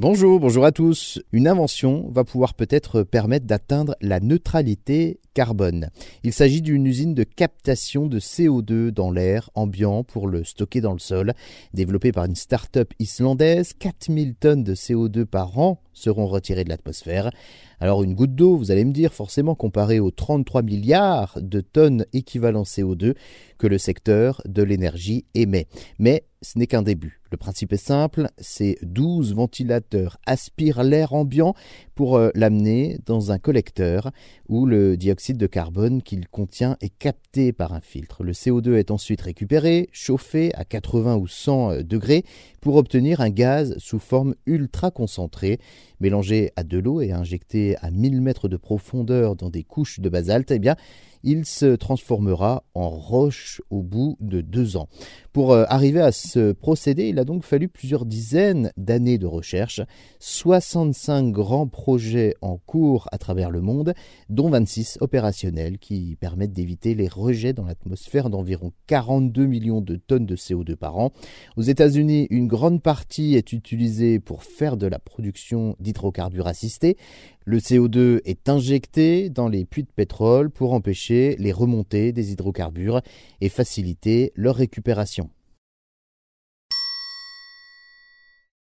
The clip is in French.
Bonjour, bonjour à tous. Une invention va pouvoir peut-être permettre d'atteindre la neutralité carbone. Il s'agit d'une usine de captation de CO2 dans l'air ambiant pour le stocker dans le sol. Développée par une start-up islandaise, 4000 tonnes de CO2 par an seront retirées de l'atmosphère. Alors une goutte d'eau, vous allez me dire, forcément comparée aux 33 milliards de tonnes équivalent CO2 que le secteur de l'énergie émet. Mais ce n'est qu'un début. Le principe est simple, ces 12 ventilateurs aspirent l'air ambiant pour euh, l'amener dans un collecteur où le dioxyde de carbone qu'il contient est capté par un filtre. Le CO2 est ensuite récupéré, chauffé à 80 ou 100 euh, degrés pour obtenir un gaz sous forme ultra concentrée, mélangé à de l'eau et injecté à 1000 mètres de profondeur dans des couches de basalte. Eh bien, il se transformera en roche au bout de deux ans. Pour euh, arriver à ce procédé, il a donc fallu plusieurs dizaines d'années de recherche, 65 grands projets en cours à travers le monde, dont 26 opérationnels qui permettent d'éviter les rejets dans l'atmosphère d'environ 42 millions de tonnes de CO2 par an. Aux États-Unis, une grande partie est utilisée pour faire de la production d'hydrocarbures assistés. Le CO2 est injecté dans les puits de pétrole pour les remontées des hydrocarbures et faciliter leur récupération.